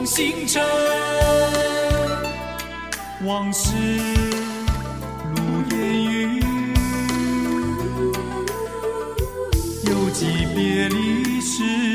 望星辰，往事如烟云，犹记别离时。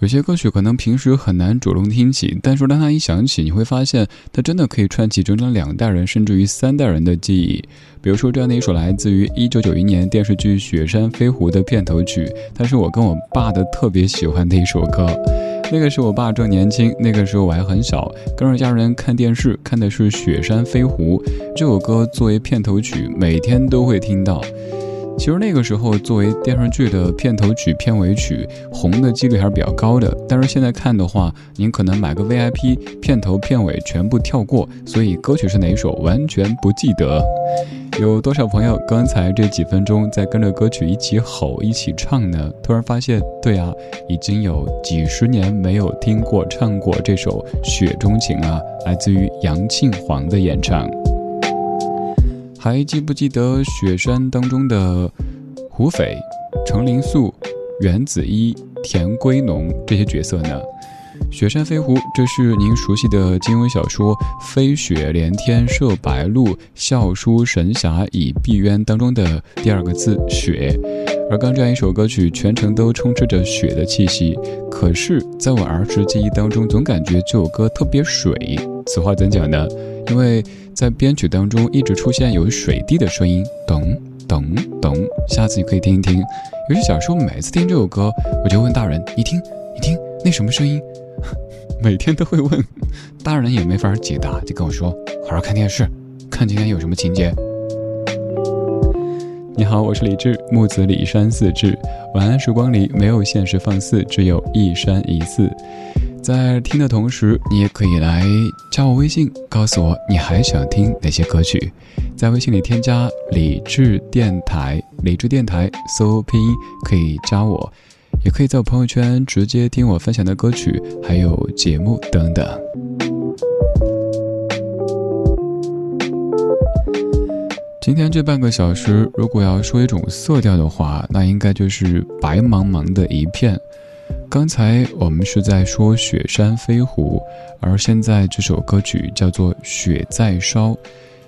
有些歌曲可能平时很难主动听起，但是当它一响起，你会发现它真的可以串起整整两代人，甚至于三代人的记忆。比如说这样的一首来自于1991年电视剧《雪山飞狐》的片头曲，它是我跟我爸的特别喜欢的一首歌。那个时候我爸正年轻，那个时候我还很小，跟着家人看电视，看的是《雪山飞狐》这首歌作为片头曲，每天都会听到。其实那个时候作为电视剧的片头曲、片尾曲，红的几率还是比较高的。但是现在看的话，您可能买个 VIP，片头、片尾全部跳过，所以歌曲是哪一首完全不记得。有多少朋友刚才这几分钟在跟着歌曲一起吼、一起唱呢？突然发现，对啊，已经有几十年没有听过唱过这首《雪中情》啊，来自于杨庆煌的演唱。还记不记得《雪山》当中的胡斐、程灵素、袁子衣、田归农这些角色呢？《雪山飞狐》这是您熟悉的金庸小说“飞雪连天射白鹿，笑书神侠倚碧鸳”当中的第二个字“雪”。而刚这样一首歌曲，全程都充斥着雪的气息。可是，在我儿时记忆当中，总感觉这首歌特别水。此话怎讲呢？因为在编曲当中一直出现有水滴的声音，咚咚咚。下次你可以听一听。尤其小时候每次听这首歌，我就问大人：“你听，你听，那什么声音？”每天都会问，大人也没法解答，就跟我说：“好好看电视，看今天有什么情节。”你好，我是李志，木子李山四志。晚安时光里没有现实放肆，只有一山一寺。在听的同时，你也可以来加我微信，告诉我你还想听哪些歌曲。在微信里添加“理智电台”，理智电台搜拼音可以加我，也可以在我朋友圈直接听我分享的歌曲，还有节目等等。今天这半个小时，如果要说一种色调的话，那应该就是白茫茫的一片。刚才我们是在说雪山飞狐，而现在这首歌曲叫做《雪在烧》，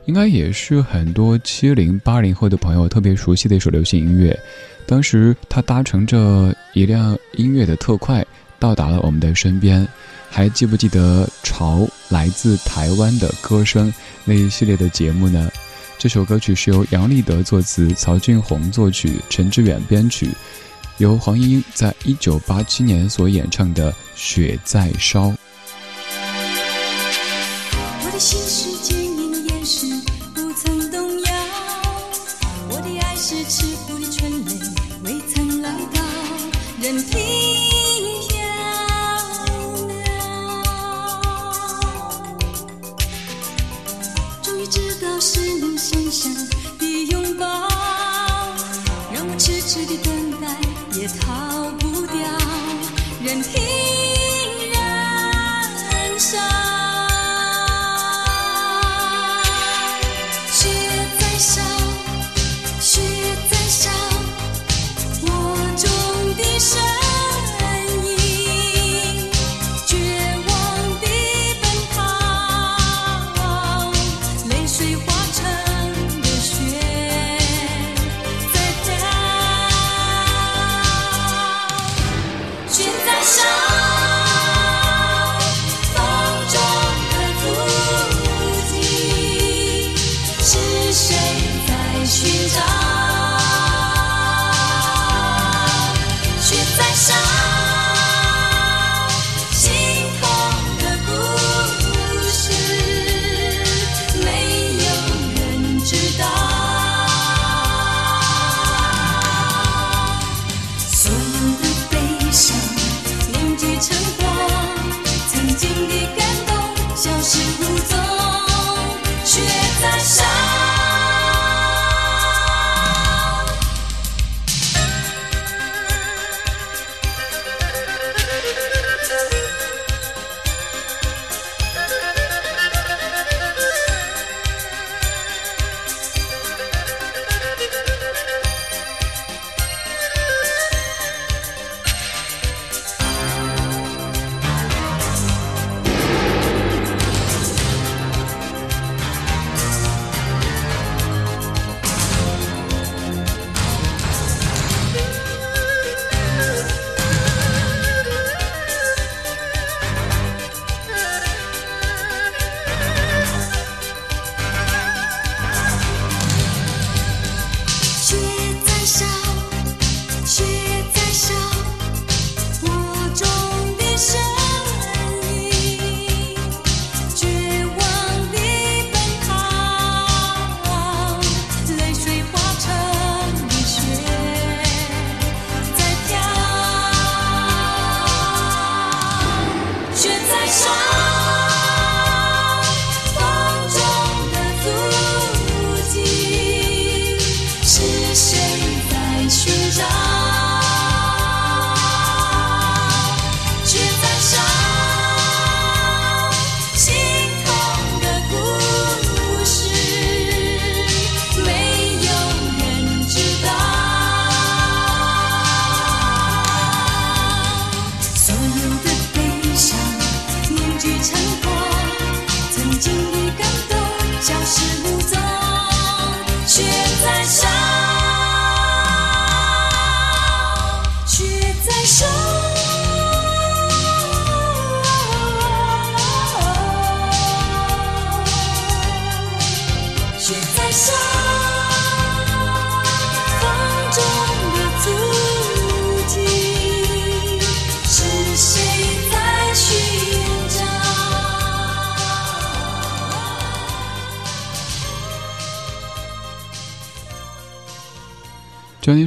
应该也是很多七零八零后的朋友特别熟悉的一首流行音乐。当时它搭乘着一辆音乐的特快到达了我们的身边，还记不记得《潮来自台湾的歌声》那一系列的节目呢？这首歌曲是由杨立德作词，曹俊宏作曲，陈志远编曲。由黄莺莺在一九八七年所演唱的《雪在烧》。我的心是坚硬的岩石，不曾动摇。我的爱是赤腹的春雷，未曾来到，任凭飘渺。终于知道是你深深的拥抱，痴的等待。也逃不掉，任凭燃烧。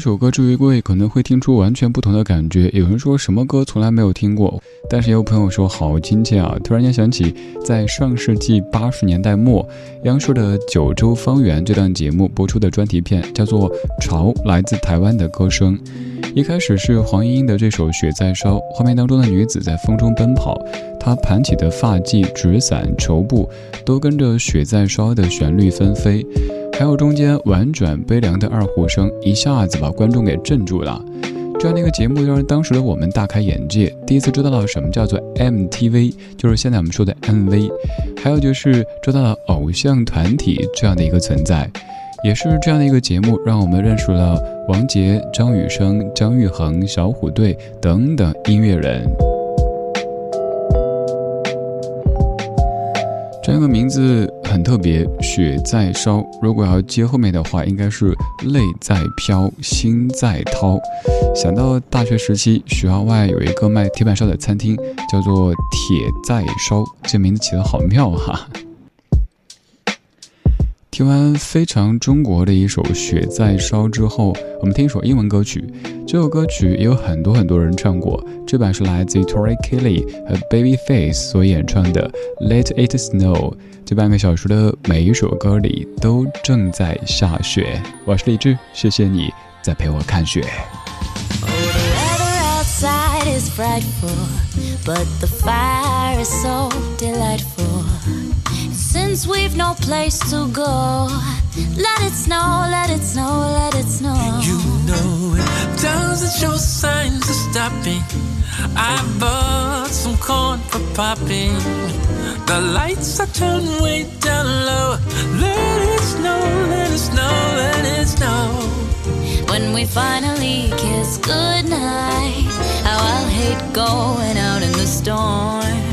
这首歌，至于各位可能会听出完全不同的感觉。有人说什么歌从来没有听过，但是也有朋友说好亲切啊！突然间想起，在上世纪八十年代末，央视的《九州方圆》这档节目播出的专题片叫做《潮来自台湾的歌声》。一开始是黄莺莺的这首《雪在烧》，画面当中的女子在风中奔跑，她盘起的发髻、纸伞、绸布都跟着《雪在烧》的旋律纷飞。还有中间婉转悲凉的二胡声，一下子把观众给镇住了。这样的一个节目，让当时的我们大开眼界，第一次知道了什么叫做 MTV，就是现在我们说的 MV。还有就是知道了偶像团体这样的一个存在，也是这样的一个节目，让我们认识了王杰、张雨生、姜育恒、小虎队等等音乐人。这个名字很特别，雪在烧。如果要接后面的话，应该是泪在飘，心在掏。想到大学时期，学校外有一个卖铁板烧的餐厅，叫做铁在烧，这名字起得好妙哈。听完非常中国的一首《雪在烧》之后，我们听一首英文歌曲。这首歌曲也有很多很多人唱过，这版是来自 Tori Kelly 和 Babyface 所演唱的《Let It Snow》。这半个小时的每一首歌里都正在下雪。我是李志，谢谢你在陪我看雪。Since we've no place to go. Let it snow, let it snow, let it snow. You know it doesn't show signs of stopping. I bought some corn for popping. The lights are turned way down low. Let it snow, let it snow, let it snow. When we finally kiss goodnight, how I'll hate going out in the storm.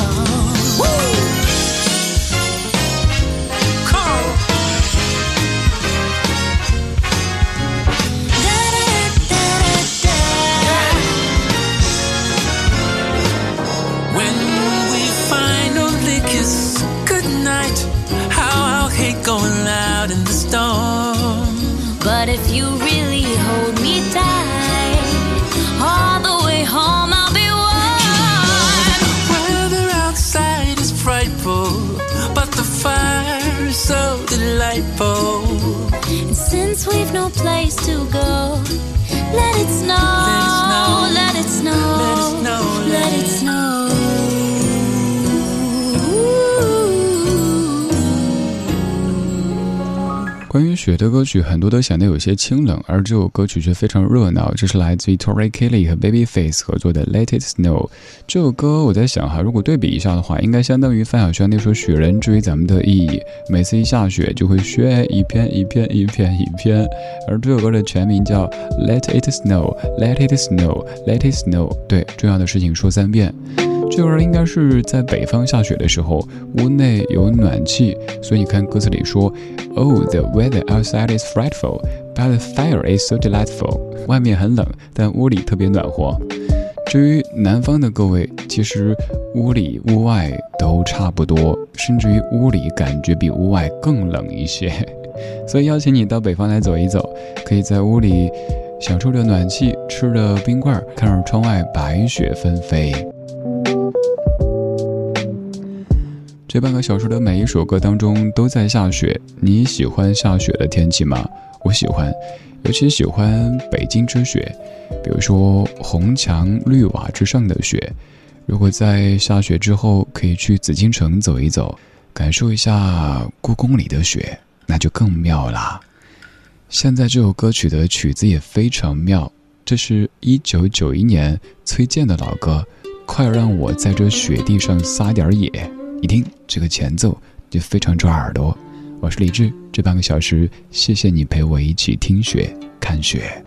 Going out in the storm. But if you really hold me tight, all the way home I'll be warm. Weather outside is frightful, but the fire is so delightful. And since we've no place to go, let it snow, 关于雪的歌曲，很多都显得有些清冷，而这首歌曲却非常热闹。这是来自于 Tori Kelly 和 Babyface 合作的《Let It Snow》。这首歌我在想哈，如果对比一下的话，应该相当于范晓萱那首《雪人》。至于咱们的意义，每次一下雪就会雪一片一片一片一片。而这首歌的全名叫《Let It Snow》，Let It Snow，Let It Snow。对，重要的事情说三遍。这会儿应该是在北方下雪的时候，屋内有暖气，所以你看歌词里说，Oh, the weather outside is frightful, but the fire is so delightful。外面很冷，但屋里特别暖和。至于南方的各位，其实屋里屋外都差不多，甚至于屋里感觉比屋外更冷一些。所以邀请你到北方来走一走，可以在屋里享受着暖气，吃着冰棍，看着窗外白雪纷飞。这半个小时的每一首歌当中都在下雪，你喜欢下雪的天气吗？我喜欢，尤其喜欢北京之雪，比如说红墙绿瓦之上的雪。如果在下雪之后可以去紫禁城走一走，感受一下故宫里的雪，那就更妙啦。现在这首歌曲的曲子也非常妙，这是一九九一年崔健的老歌，《快让我在这雪地上撒点野》。一听这个前奏就非常抓耳朵。我是李志，这半个小时，谢谢你陪我一起听雪、看雪。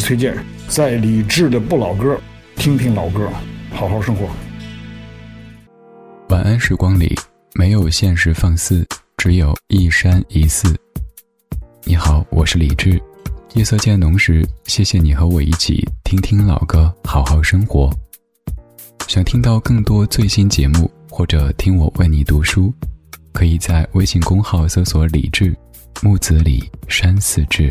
是崔健，在李志的不老歌，听听老歌，好好生活。晚安时光里没有现实放肆，只有一山一寺。你好，我是李志。夜色渐浓时，谢谢你和我一起听听老歌，好好生活。想听到更多最新节目，或者听我为你读书，可以在微信公号搜索“李志木子李山寺志”。